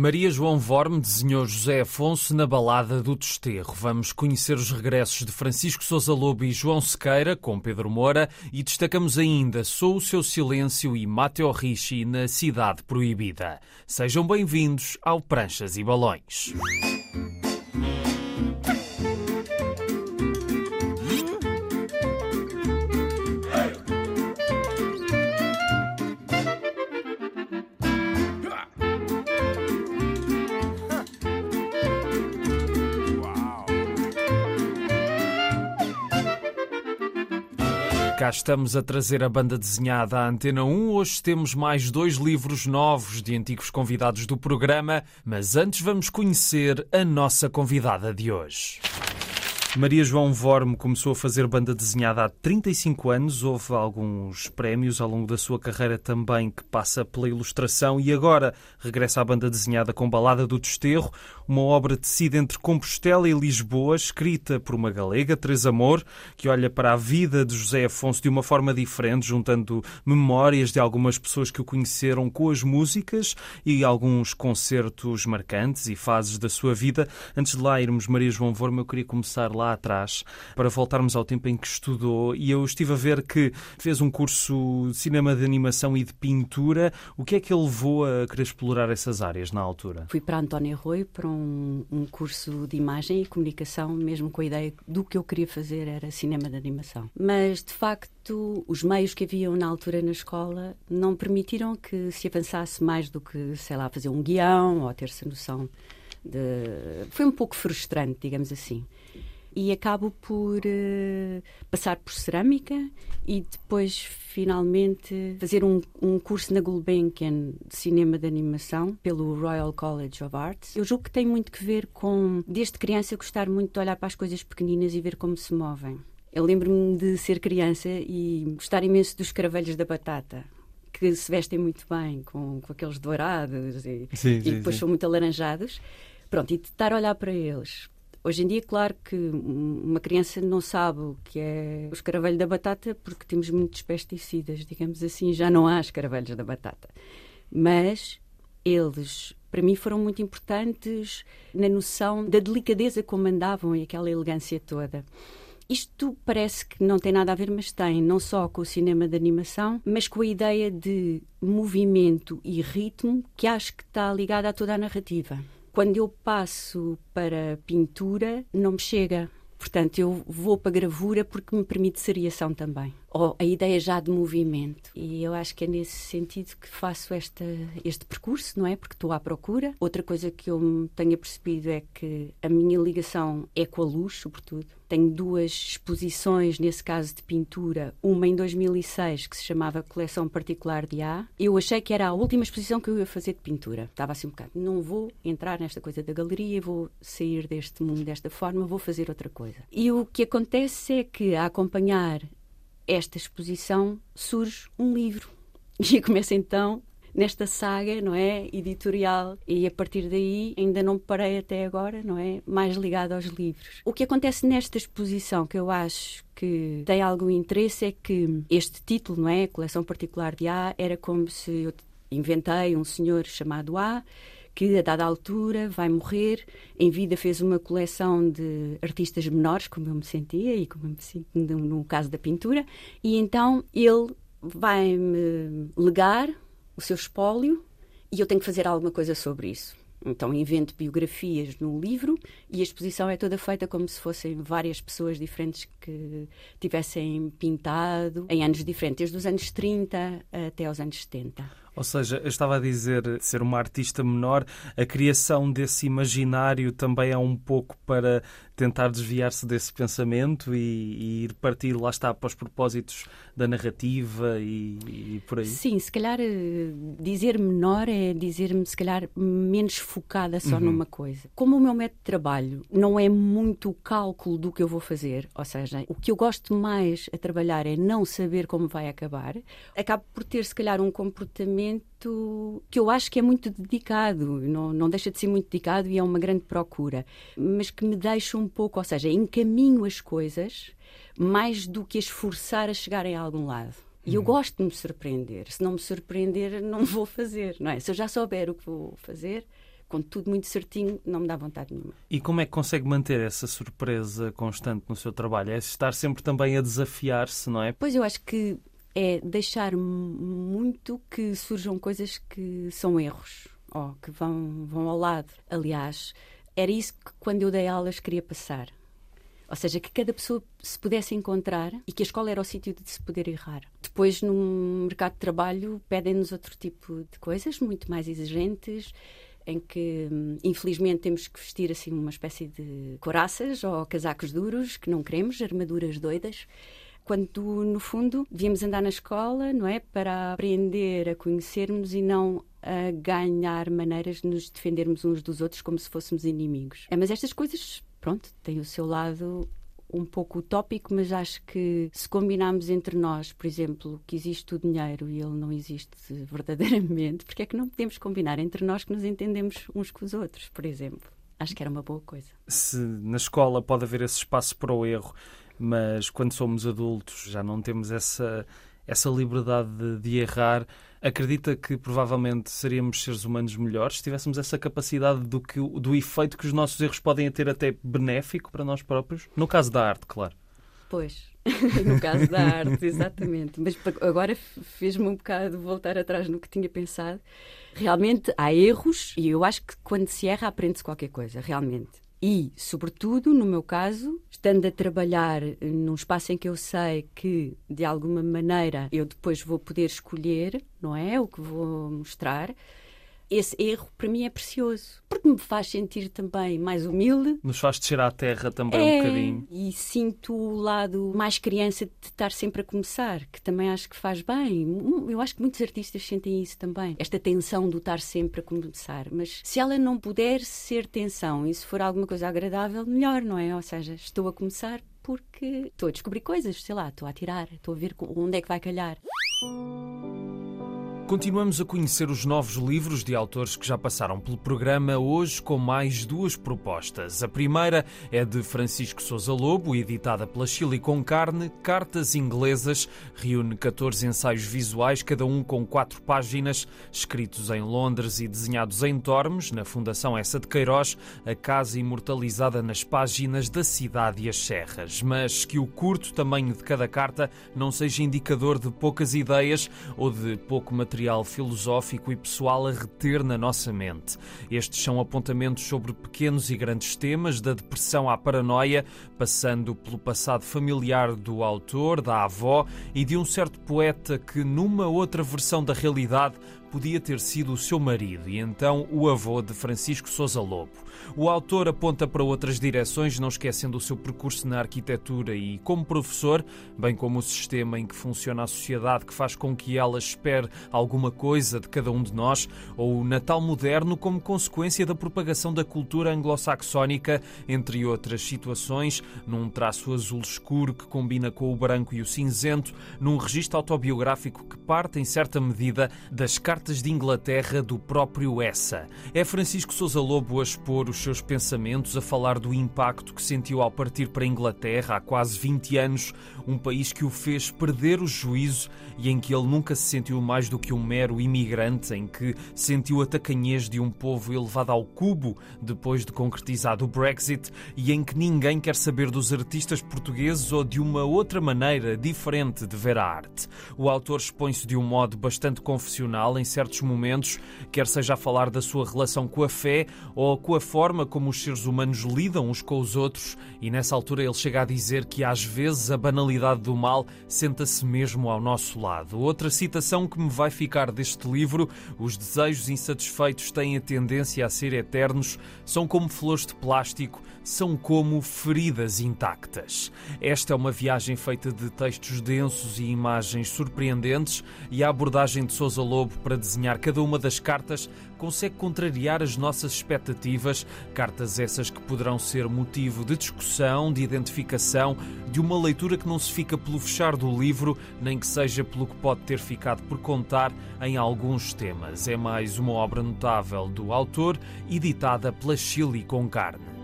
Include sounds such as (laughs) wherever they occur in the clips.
Maria João Vorme desenhou José Afonso na Balada do Desterro. Vamos conhecer os regressos de Francisco Sousa Lobo e João Sequeira, com Pedro Moura, e destacamos ainda Sou o Seu Silêncio e Mateo Ricci na Cidade Proibida. Sejam bem-vindos ao Pranchas e Balões. Estamos a trazer a banda desenhada à Antena 1. Hoje temos mais dois livros novos de antigos convidados do programa, mas antes vamos conhecer a nossa convidada de hoje. Maria João Vorme começou a fazer banda desenhada há 35 anos, houve alguns prémios ao longo da sua carreira também que passa pela ilustração e agora regressa à banda desenhada com Balada do Desterro, uma obra tecida entre Compostela e Lisboa, escrita por uma galega, Teresa Amor, que olha para a vida de José Afonso de uma forma diferente, juntando memórias de algumas pessoas que o conheceram com as músicas e alguns concertos marcantes e fases da sua vida. Antes de lá irmos, Maria João Vorme, eu queria começar lá atrás, para voltarmos ao tempo em que estudou, e eu estive a ver que fez um curso de cinema de animação e de pintura. O que é que ele levou a querer explorar essas áreas na altura? Fui para António Arroio para um, um curso de imagem e comunicação, mesmo com a ideia do que eu queria fazer era cinema de animação. Mas, de facto, os meios que haviam na altura na escola não permitiram que se avançasse mais do que, sei lá, fazer um guião ou ter-se noção de... Foi um pouco frustrante, digamos assim e acabo por uh, passar por cerâmica e depois finalmente fazer um, um curso na Gulbenkian de cinema de animação pelo Royal College of Arts. Eu julgo que tem muito que ver com, desde criança, gostar muito de olhar para as coisas pequeninas e ver como se movem. Eu lembro-me de ser criança e gostar imenso dos caravelhos da batata que se vestem muito bem com, com aqueles dourados e, sim, e depois sim. são muito alaranjados. Pronto, e de estar a olhar para eles, Hoje em dia, claro que uma criança não sabe o que é o escaravelho da batata porque temos muitos pesticidas, digamos assim, já não há escaravelhos da batata. Mas eles, para mim, foram muito importantes na noção da delicadeza como andavam e aquela elegância toda. Isto parece que não tem nada a ver, mas tem, não só com o cinema de animação, mas com a ideia de movimento e ritmo que acho que está ligada a toda a narrativa. Quando eu passo para pintura, não me chega. Portanto, eu vou para a gravura porque me permite seriação também ou a ideia já de movimento. E eu acho que é nesse sentido que faço esta, este percurso, não é? Porque estou à procura. Outra coisa que eu tenho percebido é que a minha ligação é com a luz, sobretudo. Tenho duas exposições, nesse caso de pintura, uma em 2006 que se chamava Coleção Particular de A. Eu achei que era a última exposição que eu ia fazer de pintura. Estava assim um bocado, não vou entrar nesta coisa da galeria, vou sair deste mundo desta forma, vou fazer outra coisa. E o que acontece é que, a acompanhar esta exposição surge um livro. (laughs) E começa então nesta saga, não é, editorial. E a partir daí ainda não parei até agora, não é, mais ligado aos livros. O que acontece nesta exposição que eu acho que tem algum interesse é que este título, não é, coleção particular de A, era como se eu inventei um senhor chamado A que a dada altura vai morrer. Em vida fez uma coleção de artistas menores, como eu me sentia e como eu me sinto no, caso da pintura, e então ele vai-me legar o seu espólio e eu tenho que fazer alguma coisa sobre isso. Então invento biografias no livro e a exposição é toda feita como se fossem várias pessoas diferentes que tivessem pintado em anos diferentes, desde os anos 30 até aos anos 70. Ou seja, eu estava a dizer ser uma artista menor, a criação desse imaginário também é um pouco para tentar desviar-se desse pensamento e, e, ir partir, lá está, para os propósitos da narrativa e, e por aí? Sim, se calhar eh, dizer menor é dizer-me, se calhar, menos focada só uhum. numa coisa. Como o meu método de trabalho não é muito o cálculo do que eu vou fazer, ou seja, o que eu gosto mais a trabalhar é não saber como vai acabar, acabo por ter, se calhar, um comportamento que eu acho que é muito dedicado, não, não deixa de ser muito dedicado e é uma grande procura, mas que me deixa um pouco, ou seja, encaminho as coisas mais do que esforçar a chegarem a algum lado. E eu hum. gosto de me surpreender. Se não me surpreender, (laughs) não vou fazer, não é? Se eu já souber o que vou fazer, com tudo muito certinho, não me dá vontade nenhuma. E como é que consegue manter essa surpresa constante no seu trabalho? É estar sempre também a desafiar-se, não é? Pois eu acho que é deixar muito que surjam coisas que são erros ou que vão, vão ao lado. Aliás, era isso que quando eu dei aulas queria passar. Ou seja, que cada pessoa se pudesse encontrar e que a escola era o sítio de se poder errar. Depois, no mercado de trabalho, pedem-nos outro tipo de coisas, muito mais exigentes, em que, infelizmente, temos que vestir assim uma espécie de coraças ou casacos duros, que não queremos, armaduras doidas quando no fundo devíamos andar na escola, não é, para aprender a conhecermos e não a ganhar maneiras de nos defendermos uns dos outros como se fôssemos inimigos. É, mas estas coisas, pronto, têm o seu lado um pouco utópico, mas acho que se combinarmos entre nós, por exemplo, que existe o dinheiro e ele não existe (laughs) verdadeiramente, porque é que não podemos combinar entre nós que nos entendemos uns com os outros, por exemplo? Acho que era uma boa coisa. Se na escola pode haver esse espaço para o erro, mas quando somos adultos já não temos essa, essa liberdade de, de errar. Acredita que provavelmente seríamos seres humanos melhores se tivéssemos essa capacidade do, que, do efeito que os nossos erros podem ter até benéfico para nós próprios? No caso da arte, claro. Pois, (laughs) no caso da arte, exatamente. Mas agora fez-me um bocado voltar atrás no que tinha pensado. Realmente há erros e eu acho que quando se erra aprende-se qualquer coisa, realmente. E, sobretudo, no meu caso, estando a trabalhar num espaço em que eu sei que, de alguma maneira, eu depois vou poder escolher, não é? O que vou mostrar esse erro para mim é precioso, porque me faz sentir também mais humilde. Nos faz descer à terra também é, um bocadinho. E sinto o lado mais criança de estar sempre a começar, que também acho que faz bem. Eu acho que muitos artistas sentem isso também, esta tensão do estar sempre a começar. Mas se ela não puder ser tensão e se for alguma coisa agradável, melhor, não é? Ou seja, estou a começar porque estou a descobrir coisas, sei lá, estou a tirar, estou a ver onde é que vai calhar. Continuamos a conhecer os novos livros de autores que já passaram pelo programa, hoje com mais duas propostas. A primeira é de Francisco Sousa Lobo, editada pela Chile com Carne, Cartas Inglesas. Reúne 14 ensaios visuais, cada um com quatro páginas, escritos em Londres e desenhados em Tormes, na Fundação Essa de Queiroz, a casa imortalizada nas páginas da cidade e as serras. Mas que o curto tamanho de cada carta não seja indicador de poucas ideias ou de pouco material material filosófico e pessoal a reter na nossa mente. Estes são apontamentos sobre pequenos e grandes temas, da depressão à paranoia, passando pelo passado familiar do autor, da avó e de um certo poeta que, numa outra versão da realidade, podia ter sido o seu marido e então o avô de Francisco Sousa Lobo. O autor aponta para outras direções, não esquecendo o seu percurso na arquitetura e como professor, bem como o sistema em que funciona a sociedade que faz com que ela espere alguma coisa de cada um de nós, ou o Natal moderno como consequência da propagação da cultura anglo-saxónica, entre outras situações, num traço azul escuro que combina com o branco e o cinzento, num registro autobiográfico que parte, em certa medida, das cartas de Inglaterra do próprio Essa. É Francisco Sousa Lobo a expor os seus pensamentos, a falar do impacto que sentiu ao partir para a Inglaterra há quase 20 anos, um país que o fez perder o juízo e em que ele nunca se sentiu mais do que um mero imigrante, em que sentiu a tacanhez de um povo elevado ao cubo depois de concretizado o Brexit e em que ninguém quer saber dos artistas portugueses ou de uma outra maneira diferente de ver a arte. O autor expõe-se de um modo bastante confessional em certos momentos, quer seja a falar da sua relação com a fé ou com a forma como os seres humanos lidam uns com os outros, e nessa altura ele chega a dizer que às vezes a banalidade do mal senta-se mesmo ao nosso lado. Outra citação que me vai ficar deste livro: os desejos insatisfeitos têm a tendência a ser eternos, são como flores de plástico, são como feridas intactas. Esta é uma viagem feita de textos densos e imagens surpreendentes, e a abordagem de Sousa Lobo para desenhar cada uma das cartas consegue contrariar as nossas expectativas, cartas essas que poderão ser motivo de discussão, de identificação, de uma leitura que não se fica pelo fechar do livro, nem que seja pelo que pode ter ficado por contar em alguns temas. É mais uma obra notável do autor, editada pela Chile com Carne.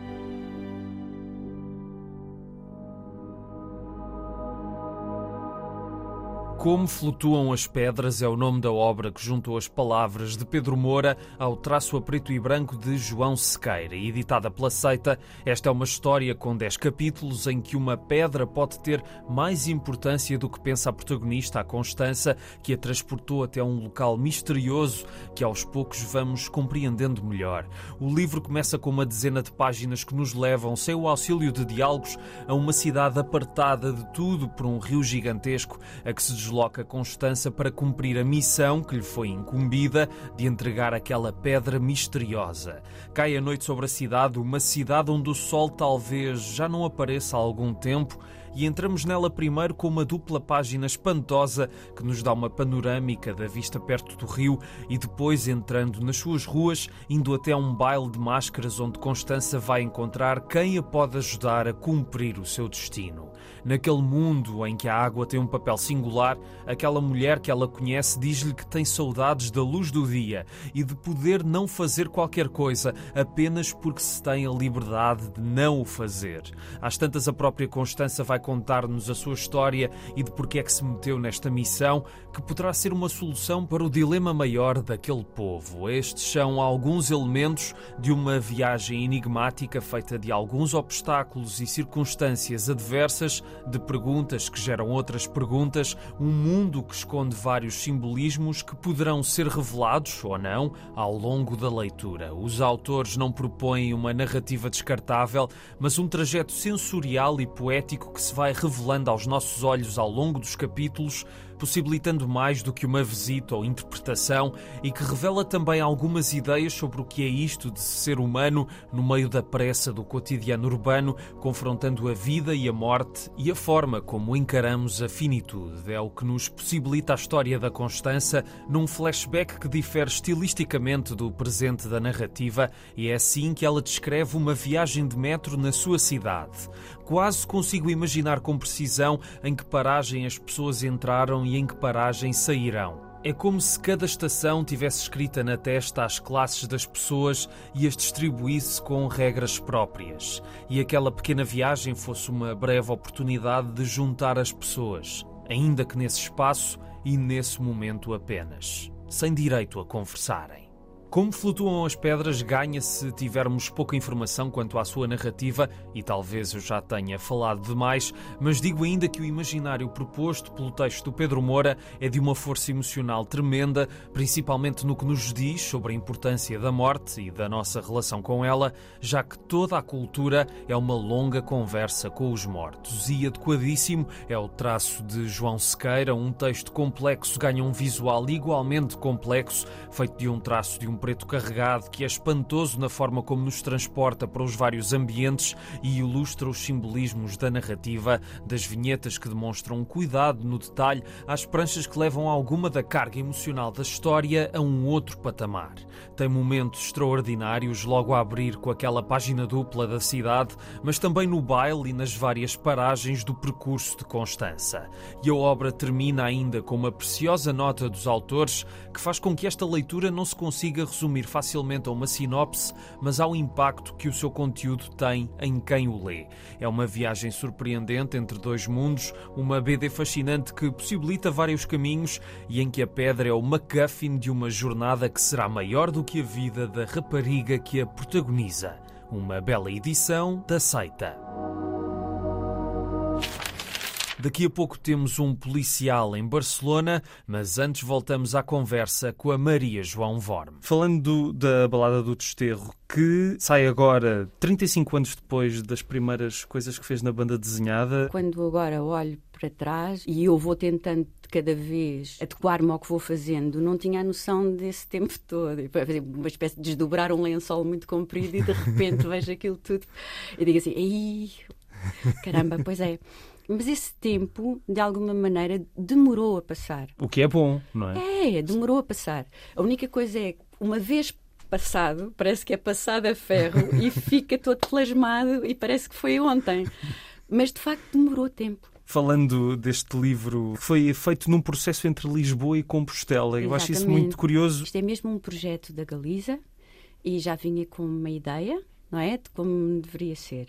Como Flutuam as Pedras é o nome da obra que juntou as palavras de Pedro Moura ao traço a preto e branco de João Sequeira. Editada pela Seita, esta é uma história com 10 capítulos em que uma pedra pode ter mais importância do que pensa a protagonista, a Constança, que a transportou até um local misterioso que aos poucos vamos compreendendo melhor. O livro começa com uma dezena de páginas que nos levam, sem o auxílio de diálogos, a uma cidade apartada de tudo por um rio gigantesco a que se desloca desloca Constança para cumprir a missão que lhe foi incumbida de entregar aquela pedra misteriosa. Cai a noite sobre a cidade, uma cidade onde o sol talvez já não apareça há algum tempo e entramos nela primeiro com uma dupla página espantosa que nos dá uma panorâmica da vista perto do rio e depois entrando nas suas ruas, indo até um baile de máscaras onde Constança vai encontrar quem a pode ajudar a cumprir o seu destino. Naquele mundo em que a água tem um papel singular, aquela mulher que ela conhece diz-lhe que tem saudades da luz do dia e de poder não fazer qualquer coisa apenas porque se tem a liberdade de não o fazer. Às tantas, a própria Constança vai contar-nos a sua história e de porque é que se meteu nesta missão, que poderá ser uma solução para o dilema maior daquele povo. Estes são alguns elementos de uma viagem enigmática feita de alguns obstáculos e circunstâncias adversas, de perguntas que geram outras perguntas, um mundo que esconde vários simbolismos que poderão ser revelados ou não ao longo da leitura. Os autores não propõem uma narrativa descartável, mas um trajeto sensorial e poético que se vai revelando aos nossos olhos ao longo dos capítulos possibilitando mais do que uma visita ou interpretação e que revela também algumas ideias sobre o que é isto de ser humano no meio da pressa do cotidiano urbano, confrontando a vida e a morte e a forma como encaramos a finitude. É o que nos possibilita a história da Constança num flashback que difere estilisticamente do presente da narrativa e é assim que ela descreve uma viagem de metro na sua cidade. Quase consigo imaginar com precisão em que paragem as pessoas entraram e em que paragem sairão. É como se cada estação tivesse escrita na testa as classes das pessoas e as distribuísse com regras próprias. E aquela pequena viagem fosse uma breve oportunidade de juntar as pessoas, ainda que nesse espaço e nesse momento apenas, sem direito a conversarem. Como flutuam as pedras ganha se tivermos pouca informação quanto à sua narrativa, e talvez eu já tenha falado demais, mas digo ainda que o imaginário proposto pelo texto do Pedro Moura é de uma força emocional tremenda, principalmente no que nos diz sobre a importância da morte e da nossa relação com ela, já que toda a cultura é uma longa conversa com os mortos. E adequadíssimo é o traço de João Sequeira, um texto complexo ganha um visual igualmente complexo, feito de um traço de um preto carregado que é espantoso na forma como nos transporta para os vários ambientes e ilustra os simbolismos da narrativa, das vinhetas que demonstram cuidado no detalhe, às pranchas que levam alguma da carga emocional da história a um outro patamar. Tem momentos extraordinários logo a abrir com aquela página dupla da cidade, mas também no baile e nas várias paragens do percurso de Constança. E a obra termina ainda com uma preciosa nota dos autores que faz com que esta leitura não se consiga resumir facilmente a uma sinopse, mas ao impacto que o seu conteúdo tem em quem o lê. É uma viagem surpreendente entre dois mundos, uma BD fascinante que possibilita vários caminhos e em que a pedra é o MacGuffin de uma jornada que será maior do que a vida da rapariga que a protagoniza. Uma bela edição da Seita. Daqui a pouco temos um policial em Barcelona, mas antes voltamos à conversa com a Maria João Vorme. Falando do, da Balada do Desterro, que sai agora 35 anos depois das primeiras coisas que fez na banda desenhada. Quando agora olho para trás e eu vou tentando de cada vez adequar-me ao que vou fazendo, não tinha a noção desse tempo todo. Uma espécie de desdobrar um lençol muito comprido e de repente (laughs) vejo aquilo tudo e digo assim: Ei, caramba, pois é. Mas esse tempo, de alguma maneira, demorou a passar. O que é bom, não é? É, demorou a passar. A única coisa é uma vez passado, parece que é passado a ferro (laughs) e fica todo plasmado e parece que foi ontem. Mas de facto demorou tempo falando deste livro, foi feito num processo entre Lisboa e Compostela. Exatamente. Eu acho isso muito curioso. Isto é mesmo um projeto da Galiza e já vinha com uma ideia, não é? De como deveria ser.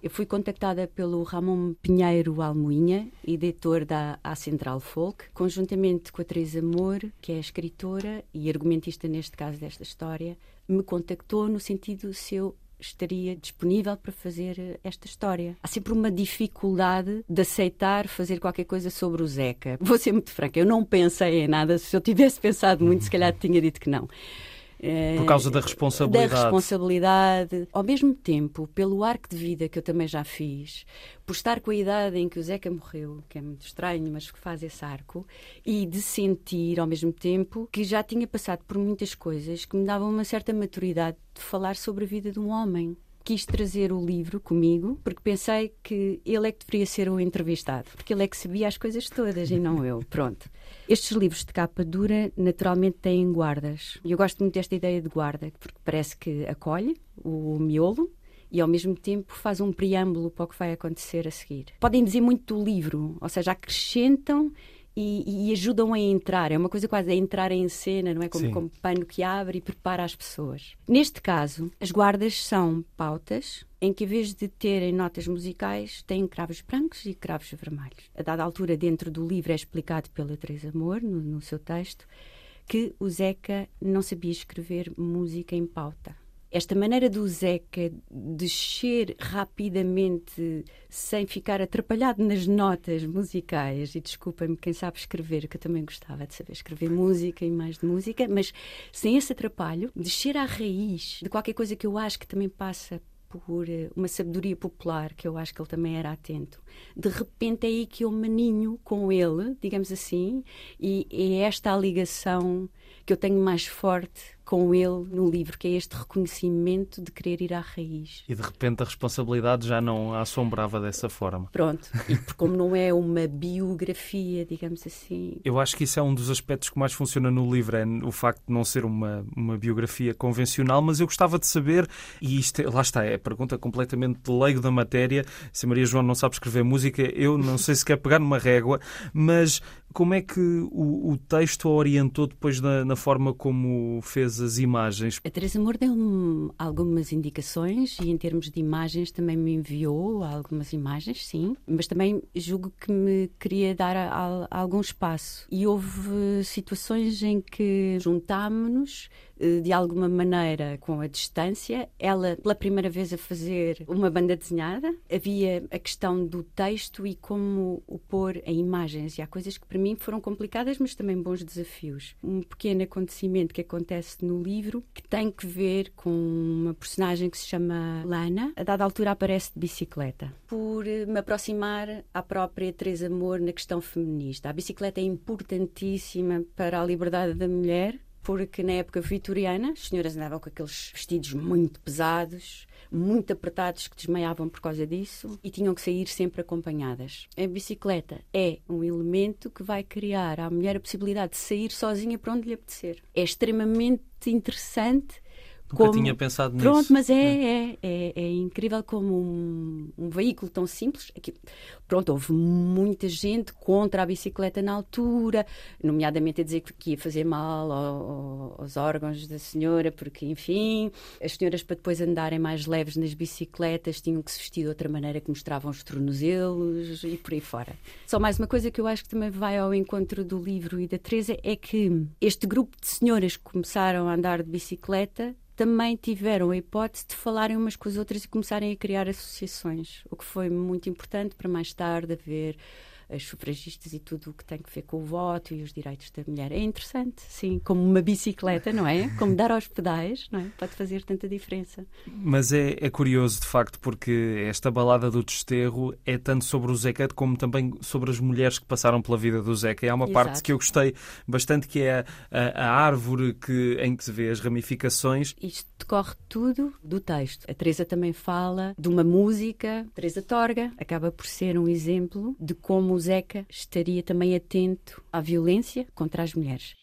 Eu fui contactada pelo Ramon Pinheiro Almoinha, editor da A Central Folk, conjuntamente com a Teresa Amor, que é escritora e argumentista neste caso desta história, me contactou no sentido se eu estaria disponível para fazer esta história. Há sempre uma dificuldade de aceitar fazer qualquer coisa sobre o Zeca. Vou ser muito franca, eu não pensei em nada. Se eu tivesse pensado muito, se calhar (laughs) tinha dito que não. Por causa da responsabilidade. Da responsabilidade. Ao mesmo tempo, pelo arco de vida que eu também já fiz, por estar com a idade em que o Zeca morreu, que é muito estranho, mas que faz esse arco, e de sentir ao mesmo tempo que já tinha passado por muitas coisas que me davam uma certa maturidade de falar sobre a vida de um homem quis trazer o livro comigo porque pensei que ele é que deveria ser o entrevistado, porque ele é que sabia as coisas todas e não eu. (laughs) Pronto. Estes livros de capa dura naturalmente têm guardas. E eu gosto muito desta ideia de guarda, porque parece que acolhe o miolo e ao mesmo tempo faz um preâmbulo para o que vai acontecer a seguir. Podem dizer muito do livro, ou seja, acrescentam e, e, ajudam a entrar. É uma coisa quase a entrar em cena, não é? Como, como pano que abre e prepara as pessoas. Neste caso, as guardas são pautas em que, em vez de terem notas musicais, têm cravos brancos e cravos vermelhos. A dada altura, dentro do livro, é explicado pela Teresa Amor, no, no seu texto, que o Zeca não sabia escrever música em pauta esta maneira do Zeca descer rapidamente sem ficar atrapalhado nas notas musicais, e desculpem-me quem sabe escrever, que eu também gostava de saber escrever música e mais de música, mas sem esse atrapalho, descer à raiz de qualquer coisa que eu acho que também passa por eh, uma sabedoria popular, que eu acho que ele também era atento. De repente é aí que eu maninho com ele, digamos assim, e é esta a ligação que eu tenho mais forte com ele no livro, que é este reconhecimento de querer ir à raiz. E de repente a responsabilidade já não a assombrava dessa forma. Pronto, e (laughs) como não é uma biografia, digamos assim. Eu acho que isso é um dos aspectos que mais funciona no livro, é o facto de não ser uma, uma biografia convencional, mas eu gostava de saber, e isto, lá está, é a pergunta completamente de leigo da matéria, se Maria João não sabe escrever música, eu não sei se quer pegar numa régua, mas como é que o, o texto a orientou depois na, na, forma como fez as imagens? A Teresa Moura deu-me algumas indicações e, em termos de imagens, também me enviou algumas imagens, sim, mas também julgo que me queria dar a, a, algum espaço. E houve situações em que juntámos-nos eh, de alguma maneira com a distância, ela pela primeira vez a fazer uma banda desenhada, havia a questão do texto e como o pôr em imagens, e há coisas que para mim foram complicadas, mas também bons desafios. Um pequeno acontecimento que acontece no livro que tem que ver com uma personagem que se chama Lana, a dada altura aparece de bicicleta, por eh, me aproximar à própria Teresa Amor na questão feminista. A bicicleta é importantíssima para a liberdade da mulher, porque na época vitoriana as senhoras andavam com aqueles vestidos muito pesados, muito apertados que desmaiavam por causa disso e tinham que sair sempre acompanhadas. A bicicleta é um elemento que vai criar à mulher a possibilidade de sair sozinha para onde lhe apetecer. É extremamente interessante Nunca como... tinha pensado nisso. Pronto, mas é, é, é, é incrível como um, um, veículo tão simples. Pronto, houve muita gente contra a bicicleta na altura, nomeadamente a dizer que ia fazer mal ao, aos órgãos da senhora, porque, enfim, as senhoras para depois andarem mais leves nas bicicletas tinham que se vestir de outra maneira que mostravam os tornozelos e por aí fora. Só mais uma coisa que eu acho que também vai ao encontro do livro e da Teresa é que este grupo de senhoras que começaram a andar de bicicleta também tiveram a hipótese de falarem umas com as outras e começarem a criar associações, o que foi muito importante para mais tarde haver as sufragistas e tudo o que tem a ver com o voto e os direitos da mulher. É interessante, sim, como uma bicicleta, não é? Como dar aos pedais, não é? Pode fazer tanta diferença. Mas é, é curioso, de facto, porque esta balada do desterro é tanto sobre o Zeca como também sobre as mulheres que passaram pela vida do Zeca. E há uma Exato. parte que eu gostei bastante que é a, a, árvore que, em que se vê as ramificações. Isto decorre tudo do texto. A Teresa também fala de uma música. Teresa Torga acaba por ser um exemplo de como o Zeca estaria também atento à violência contra as mulheres.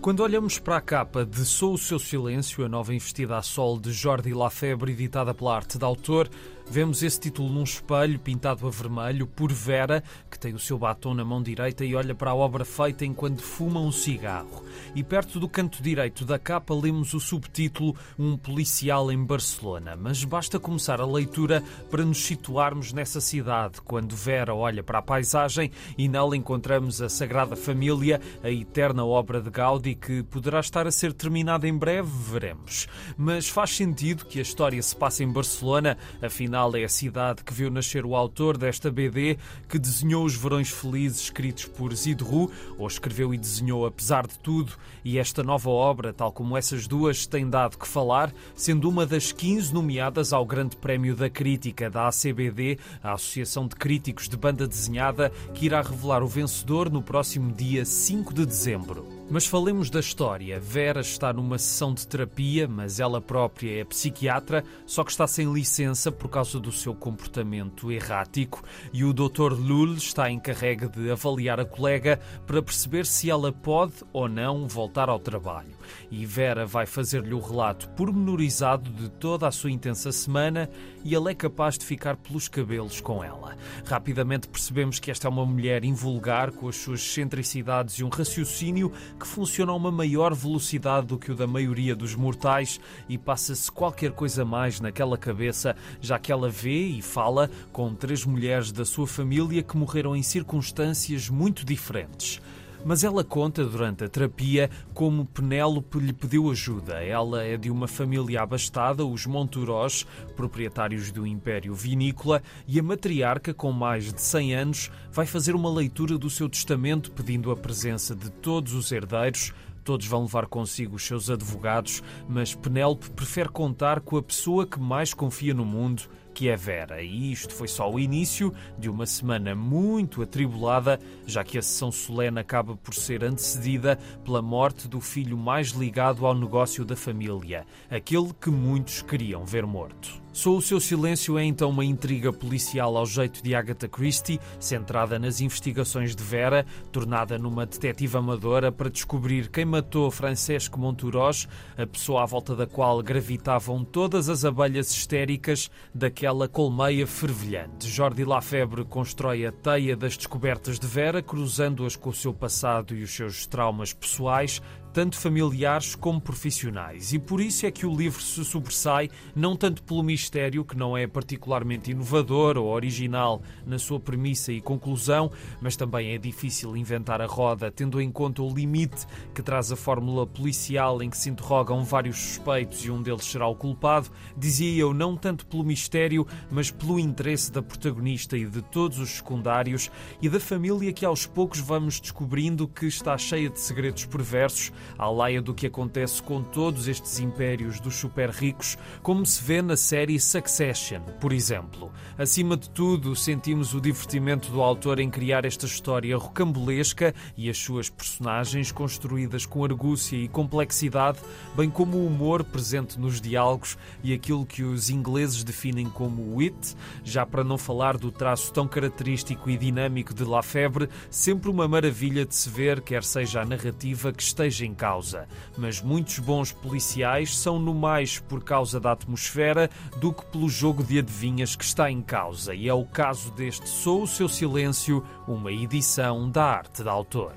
Quando olhamos para a capa de Sou o Seu Silêncio, a nova investida a sol de Jordi Lafebre, editada pela arte de autor, Vemos esse título num espelho pintado a vermelho por Vera, que tem o seu batom na mão direita e olha para a obra feita enquanto fuma um cigarro. E perto do canto direito da capa lemos o subtítulo Um policial em Barcelona. Mas basta começar a leitura para nos situarmos nessa cidade, quando Vera olha para a paisagem e nela encontramos a Sagrada Família, a eterna obra de Gaudi que poderá estar a ser terminada em breve, veremos. Mas faz sentido que a história se passe em Barcelona, afinal Afinal, é a cidade que viu nascer o autor desta BD, que desenhou os Verões Felizes escritos por Zidru, ou escreveu e desenhou apesar de tudo, e esta nova obra, tal como essas duas, tem dado que falar, sendo uma das 15 nomeadas ao Grande Prémio da Crítica da ACBD, a Associação de Críticos de Banda Desenhada, que irá revelar o vencedor no próximo dia 5 de dezembro. Mas falemos da história. Vera está numa sessão de terapia, mas ela própria é psiquiatra, só que está sem licença por causa do seu comportamento errático e o Dr. Lul está encarregue de avaliar a colega para perceber se ela pode ou não voltar ao trabalho. E Vera vai fazer-lhe o relato pormenorizado de toda a sua intensa semana e ele é capaz de ficar pelos cabelos com ela. Rapidamente percebemos que esta é uma mulher invulgar, com as suas excentricidades e um raciocínio que funciona a uma maior velocidade do que o da maioria dos mortais e passa-se qualquer coisa mais naquela cabeça, já que ela vê e fala com três mulheres da sua família que morreram em circunstâncias muito diferentes. Mas ela conta durante a terapia como Penélope lhe pediu ajuda. Ela é de uma família abastada, os Monturós, proprietários do Império Vinícola, e a matriarca, com mais de 100 anos, vai fazer uma leitura do seu testamento pedindo a presença de todos os herdeiros Todos vão levar consigo os seus advogados, mas Penélope prefere contar com a pessoa que mais confia no mundo, que é Vera. E isto foi só o início de uma semana muito atribulada, já que a sessão solene acaba por ser antecedida pela morte do filho mais ligado ao negócio da família, aquele que muitos queriam ver morto. Sou o seu silêncio é então uma intriga policial ao jeito de Agatha Christie, centrada nas investigações de Vera, tornada numa detetive amadora para descobrir quem matou Francesco Monturós, a pessoa à volta da qual gravitavam todas as abelhas histéricas daquela colmeia fervilhante. Jordi Lafebre constrói a teia das descobertas de Vera, cruzando-as com o seu passado e os seus traumas pessoais, tanto familiares como profissionais. E por isso é que o livro se sobressai não tanto pelo mistério, que não é particularmente inovador ou original na sua premissa e conclusão, mas também é difícil inventar a roda, tendo em conta o limite que traz a fórmula policial em que se interrogam vários suspeitos e um deles será o culpado. Dizia eu, não tanto pelo mistério, mas pelo interesse da protagonista e de todos os secundários e da família que aos poucos vamos descobrindo que está cheia de segredos perversos à laia do que acontece com todos estes impérios dos super ricos, como se vê na série Succession, por exemplo. Acima de tudo, sentimos o divertimento do autor em criar esta história rocambolesca e as suas personagens construídas com argúcia e complexidade, bem como o humor presente nos diálogos e aquilo que os ingleses definem como wit, já para não falar do traço tão característico e dinâmico de Lafebre, sempre uma maravilha de se ver, quer seja a narrativa que esteja em causa, mas muitos bons policiais são no mais por causa da atmosfera do que pelo jogo de adivinhas que está em causa, e é o caso deste Sou o Seu Silêncio, uma edição da arte da autor.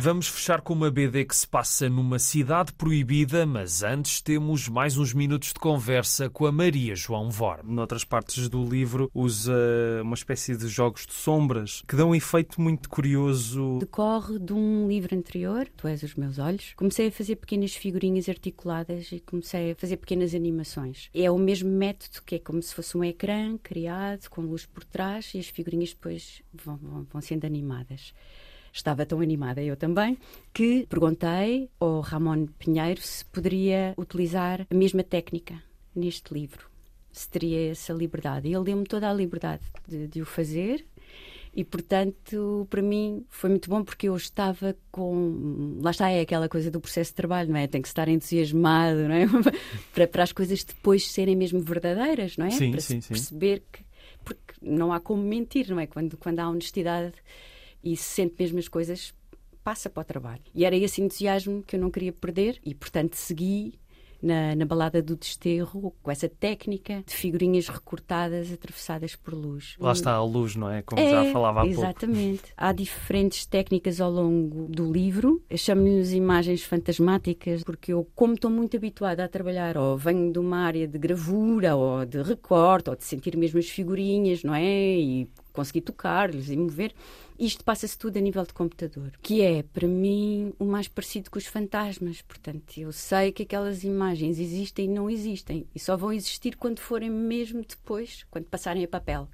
Vamos fechar com uma BD que se passa numa cidade proibida, mas antes temos mais uns minutos de conversa com a Maria João Vorm. Noutras partes do livro usa uma espécie de jogos de sombras que dão um efeito muito curioso. Decorre de um livro anterior, Tu és os meus olhos. Comecei a fazer pequenas figurinhas articuladas e comecei a fazer pequenas animações. É o mesmo método que é como se fosse um ecrã criado com luz por trás e as figurinhas depois vão, vão, vão sendo animadas estava tão animada, eu também, que perguntei ao Ramon Pinheiro se poderia utilizar a mesma técnica neste livro, se teria essa liberdade. E ele deu-me toda a liberdade de, de o fazer. E, portanto, para mim foi muito bom porque eu estava com. Lá está, é aquela coisa do processo de trabalho, não é? Tem que estar entusiasmado, não é? (laughs) para, para as coisas depois serem mesmo verdadeiras, não é? Sim, para sim, sim. perceber que. Porque não há como mentir, não é? Quando, quando há honestidade e se sente mesmo as coisas, passa para o trabalho. E era esse entusiasmo que eu não queria perder e, portanto, segui na, na balada do desterro, com essa técnica de figurinhas recortadas atravessadas por luz. Lá está a luz, não é? Como é, já falava há exatamente. pouco. Há diferentes técnicas ao longo do livro. Chamo-lhes imagens fantasmáticas, porque eu, como estou muito habituada a trabalhar, ou venho de uma área de gravura, ou de recorte, ou de sentir mesmo as figurinhas, não é? E conseguir tocar-lhes e mover. Isto passa-se tudo a nível de computador, que é, para mim, o mais parecido com os fantasmas. Portanto, eu sei que aquelas imagens existem e não existem, e só vão existir quando forem mesmo depois, quando passarem a papel.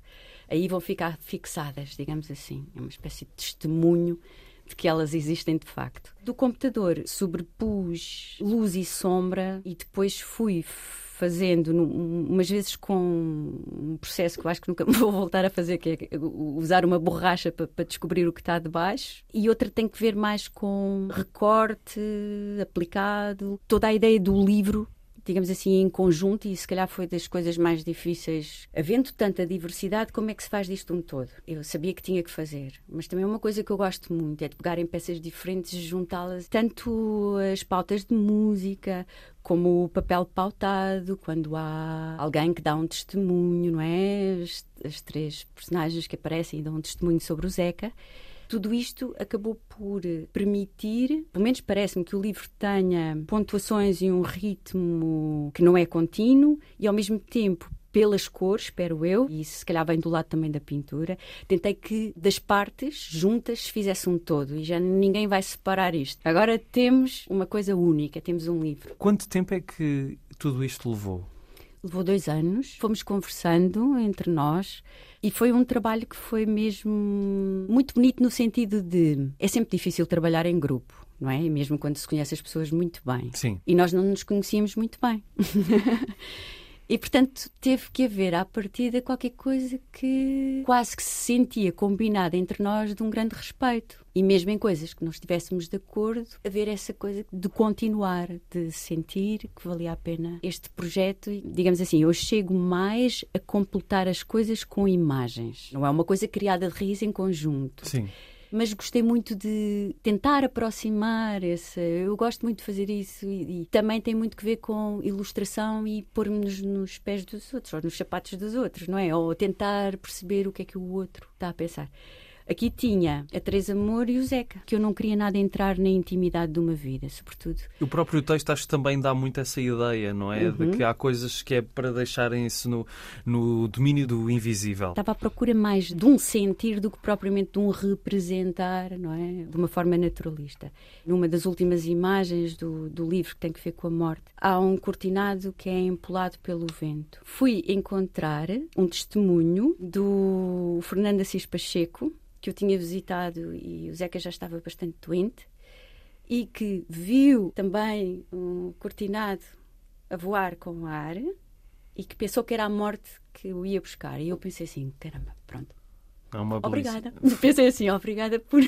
Aí vão ficar fixadas, digamos assim. É uma espécie de testemunho de que elas existem de facto. Do computador sobrepus luz e sombra e depois fui fazendo, umas vezes com um processo que eu acho que nunca (laughs) vou voltar a fazer, que é usar uma borracha para, para descobrir o que está debaixo, e outra tem que ver mais com recorte aplicado, toda a ideia do livro digamos assim, em conjunto, e se calhar foi das coisas mais difíceis. Havendo tanta diversidade, como é que se faz disto um todo? Eu sabia que tinha que fazer, mas também uma coisa que eu gosto muito é de pegar em peças diferentes e juntá-las, tanto as pautas de música, como o papel pautado, quando há alguém que dá um testemunho, não é? As, as três personagens que aparecem e dão um testemunho sobre o Zeca. Tudo isto acabou por permitir, pelo menos parece-me que o livro tenha pontuações e um ritmo que não é contínuo e ao mesmo tempo pelas cores, espero eu, e isso se calhar vem do lado também da pintura, tentei que das partes juntas se fizesse um todo e já ninguém vai separar isto. Agora temos uma coisa única, temos um livro. Quanto tempo é que tudo isto levou? Levou dois anos, fomos conversando entre nós e foi um trabalho que foi mesmo muito bonito no sentido de é sempre difícil trabalhar em grupo. Não é? Mesmo quando se conhece as pessoas muito bem. Sim. E nós não nos conhecíamos muito bem. (laughs) E, portanto, teve que haver à partida qualquer coisa que quase que se sentia combinada entre nós de um grande respeito. E mesmo em coisas que não estivéssemos de acordo, haver essa coisa de continuar, de sentir que valia a pena este projeto. E, digamos assim, eu chego mais a completar as coisas com imagens. Não é uma coisa criada de raiz em conjunto. Sim mas gostei muito de tentar aproximar esse. Eu gosto muito de fazer isso e, e também tem muito que ver com ilustração e pôr-me-nos nos pés dos outros, ou nos sapatos dos outros, não é? Ou tentar perceber o que é que o outro está a pensar. Aqui tinha a Teresa Amor e o Zeca, que eu não queria nada entrar na intimidade de uma vida, sobretudo. O próprio texto acho que também dá muito essa ideia, não é? Uhum. De que há coisas que é para deixarem-se no, no domínio do invisível. Estava à procura mais de um sentir do que propriamente de um representar, não é? De uma forma naturalista. Numa das últimas imagens do, do livro que tem que ver com a morte, há um cortinado que é empolado pelo vento. Fui encontrar um testemunho do Fernando Assis Pacheco, que eu tinha visitado e o Zeca já estava bastante doente e que viu também um cortinado a voar com o ar e que pensou que era a morte que o ia buscar. E eu pensei assim, caramba, pronto. É uma obrigada. (laughs) Pensei assim, obrigada por,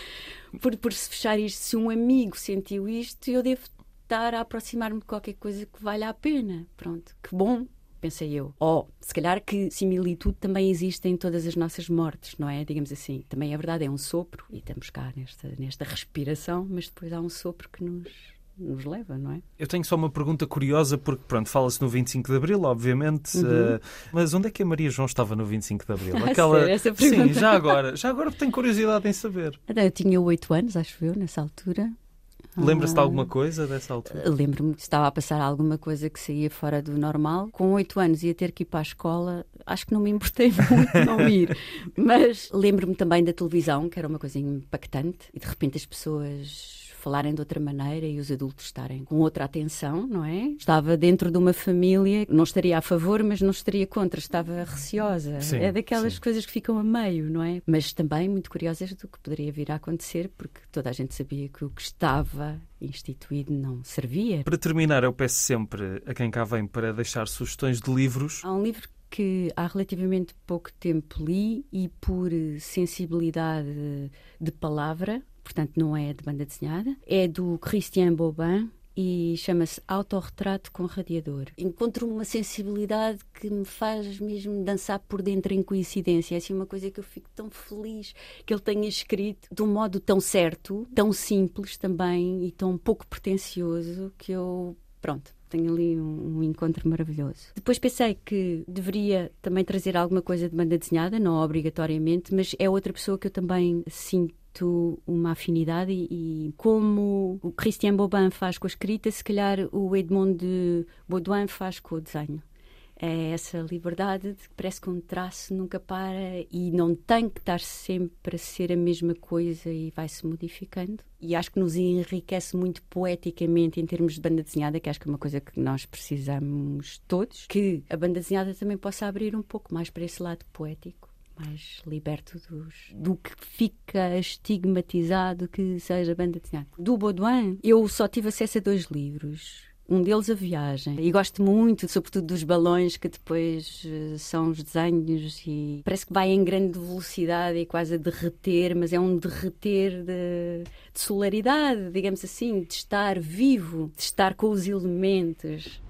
(laughs) por, por se fechar isto. Se um amigo sentiu isto, eu devo estar a aproximar-me de qualquer coisa que valha a pena. Pronto, que bom pensei eu. Ou, se calhar que similitude também existe em todas as nossas mortes, não é? Digamos assim. Também é verdade, é um sopro, e estamos cá nesta, nesta respiração, mas depois há um sopro que nos nos leva, não é? Eu tenho só uma pergunta curiosa, porque, pronto, fala-se no 25 de Abril, obviamente, uhum. uh, mas onde é que a Maria João estava no 25 de Abril? (laughs) Aquela... Essa pergunta. Sim, já agora, já agora tenho curiosidade em saber. Eu tinha oito anos, acho eu, nessa altura. Lembra-se de alguma coisa dessa altura? Lembro-me que estava a passar alguma coisa que saía fora do normal. Com oito anos ia ter que ir para a escola. Acho que não me importei (laughs) muito não ir. (laughs) Mas lembro-me também da televisão, que era uma coisa impactante. E de repente as pessoas falarem de outra maneira e os adultos estarem com outra atenção, não é? Estava dentro de uma família, não estaria a favor, mas não estaria contra, estava receosa. Sim, é daquelas sim. coisas que ficam a meio, não é? Mas também muito curiosas do que poderia vir a acontecer, porque toda a gente sabia que o que estava instituído não servia. Para terminar, eu peço sempre a quem cá vem para deixar sugestões de livros. Há um livro que há relativamente pouco tempo li e por sensibilidade de palavra portanto não é de banda desenhada, é do Christian Bobin, e chama-se Autorretrato com Radiador. Encontro uma sensibilidade que me faz mesmo dançar por dentro em coincidência. É assim uma coisa que eu fico tão feliz que ele tenha escrito de um modo tão certo, tão simples também e tão pouco pretencioso que eu, pronto, tenho ali um, um, encontro maravilhoso. Depois pensei que deveria também trazer alguma coisa de banda desenhada, não obrigatoriamente, mas é outra pessoa que eu também sinto uma afinidade e, e, como o Christian Bobin faz com a escrita, se calhar o Edmond de Baudouin faz com o desenho. É essa liberdade de que parece que um traço nunca para e não tem que estar sempre a ser a mesma coisa e vai-se modificando. E acho que nos enriquece muito poeticamente em termos de banda desenhada, que acho que é uma coisa que nós precisamos todos, que a banda desenhada também possa abrir um pouco mais para esse lado poético mais liberto dos, do que fica estigmatizado que seja banda desenhada. Do Baudouin, eu só tive acesso a dois livros. Um deles a viagem. E gosto muito, sobretudo, dos balões que depois uh, são os desenhos e parece que vai em grande velocidade e quase a derreter, mas é um derreter de, de solaridade, digamos assim, de estar vivo, de estar com os elementos.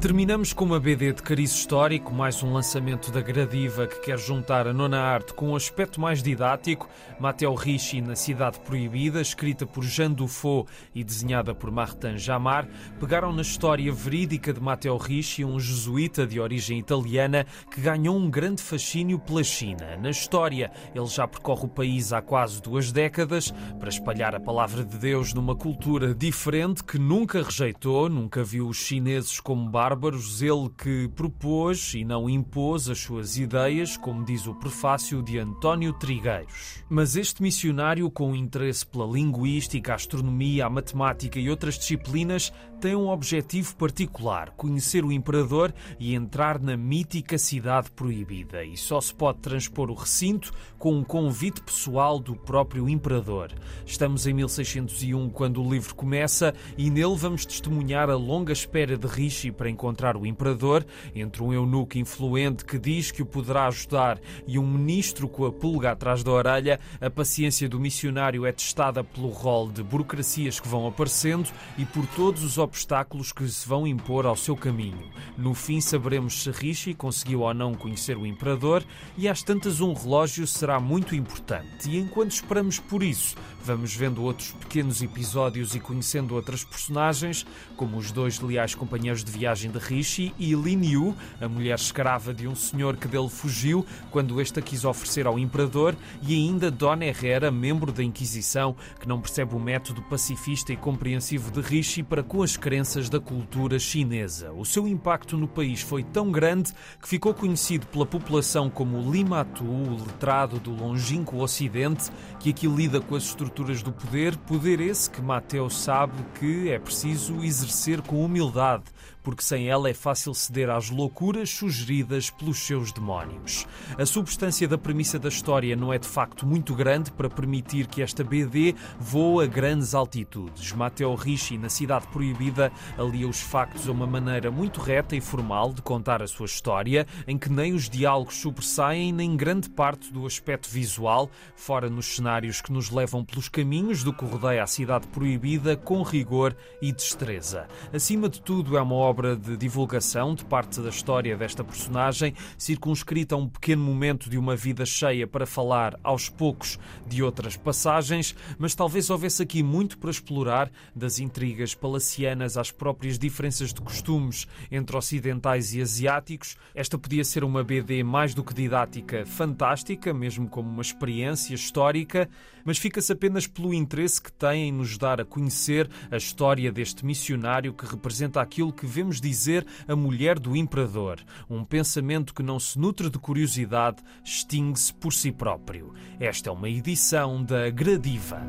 Terminamos com uma BD de cariz histórico, mais um lançamento da Gradiva que quer juntar a nona arte com um aspecto mais didático. Mateo Ricci na Cidade Proibida, escrita por Jean Dufaux e desenhada por Martin Jamar, pegaram na história verídica de Mateo Ricci, um jesuíta de origem italiana que ganhou um grande fascínio pela China. Na história, ele já percorre o país há quase duas décadas para espalhar a palavra de Deus numa cultura diferente que nunca rejeitou, nunca viu os chineses como bar bárbaros, ele que propôs e não impôs as suas ideias, como diz o prefácio de António Trigueiros. Mas este missionário, com interesse pela linguística, a astronomia, a matemática e outras disciplinas, tem um objetivo particular: conhecer o imperador e entrar na mítica cidade proibida. E só se pode transpor o recinto com um convite pessoal do próprio imperador. Estamos em 1601 quando o livro começa e nele vamos testemunhar a longa espera de Rishi para encontrar o imperador, entre um eunuco influente que diz que o poderá ajudar e um ministro com a pulga atrás da orelha, a paciência do missionário é testada pelo rol de burocracias que vão aparecendo e por todos os obstáculos que se vão impor ao seu caminho. No fim, saberemos se Rishi conseguiu ou não conhecer o imperador e às tantas um relógio será muito importante. E enquanto esperamos por isso, vamos vendo outros pequenos episódios e conhecendo outras personagens, como os dois leais companheiros de viagem de Rishi, e Lin Yu, a mulher escrava de um senhor que dele fugiu quando este a quis oferecer ao imperador, e ainda Dona Herrera, membro da Inquisição, que não percebe o método pacifista e compreensivo de Rishi para com as crenças da cultura chinesa. O seu impacto no país foi tão grande que ficou conhecido pela população como Lima Tu, o letrado do longínquo Ocidente, que aqui lida com as estruturas do poder, poder esse que Mateus sabe que é preciso exercer com humildade, porque sem ela é fácil ceder às loucuras sugeridas pelos seus demónios. A substância da premissa da história não é de facto muito grande para permitir que esta BD voe a grandes altitudes. Mateo Ricci, na Cidade Proibida, alia os factos a uma maneira muito reta e formal de contar a sua história, em que nem os diálogos sobressaem, nem grande parte do aspecto visual, fora nos cenários que nos levam pelos caminhos do que rodeia a Cidade Proibida, com rigor e destreza. Acima de tudo, é uma obra obra de divulgação de parte da história desta personagem, circunscrita a um pequeno momento de uma vida cheia para falar aos poucos de outras passagens, mas talvez houvesse aqui muito para explorar, das intrigas palacianas às próprias diferenças de costumes entre ocidentais e asiáticos. Esta podia ser uma BD mais do que didática, fantástica, mesmo como uma experiência histórica, mas fica-se apenas pelo interesse que tem em nos dar a conhecer a história deste missionário que representa aquilo que vemos podemos dizer a mulher do imperador. Um pensamento que não se nutre de curiosidade, extingue-se por si próprio. Esta é uma edição da Gradiva.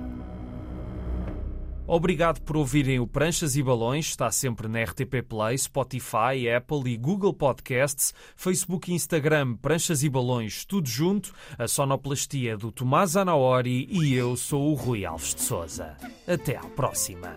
Obrigado por ouvirem o Pranchas e Balões. Está sempre na RTP Play, Spotify, Apple e Google Podcasts, Facebook e Instagram Pranchas e Balões, tudo junto. A sonoplastia do Tomás Anaori e eu sou o Rui Alves de Souza. Até à próxima.